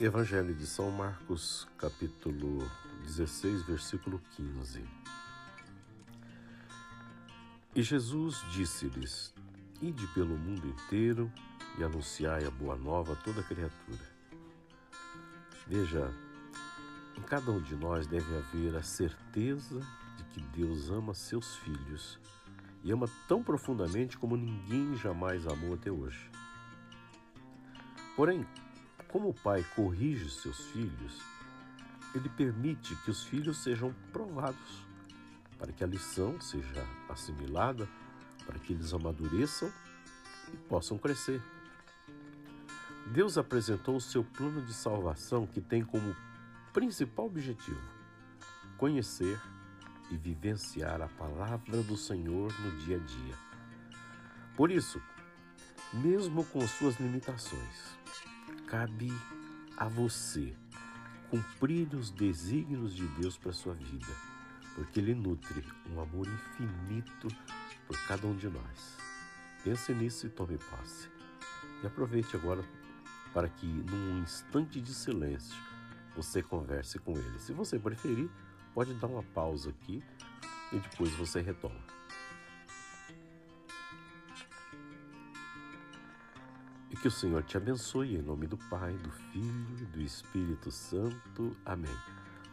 Evangelho de São Marcos, capítulo 16, versículo 15. E Jesus disse-lhes: Ide pelo mundo inteiro e anunciai a boa nova a toda criatura. Veja, em cada um de nós deve haver a certeza de que Deus ama seus filhos e ama tão profundamente como ninguém jamais amou até hoje. Porém, como o pai corrige seus filhos, ele permite que os filhos sejam provados, para que a lição seja assimilada, para que eles amadureçam e possam crescer. Deus apresentou o seu plano de salvação que tem como principal objetivo conhecer e vivenciar a palavra do Senhor no dia a dia. Por isso, mesmo com suas limitações, cabe a você cumprir os desígnios de Deus para sua vida, porque Ele nutre um amor infinito por cada um de nós. Pense nisso e tome posse. E aproveite agora para que, num instante de silêncio, você converse com Ele. Se você preferir, pode dar uma pausa aqui e depois você retoma. E que o Senhor te abençoe em nome do Pai, do Filho e do Espírito Santo. Amém.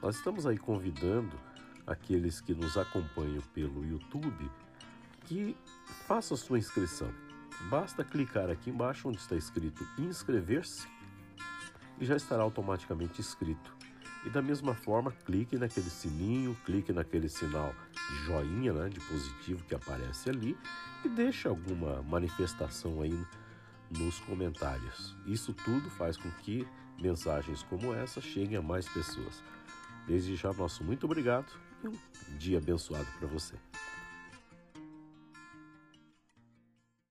Nós estamos aí convidando aqueles que nos acompanham pelo YouTube que façam sua inscrição. Basta clicar aqui embaixo onde está escrito inscrever-se e já estará automaticamente inscrito. E da mesma forma, clique naquele sininho, clique naquele sinal de joinha, né, de positivo que aparece ali e deixe alguma manifestação aí nos comentários. Isso tudo faz com que mensagens como essa cheguem a mais pessoas. Desde já, nosso muito obrigado e um dia abençoado para você.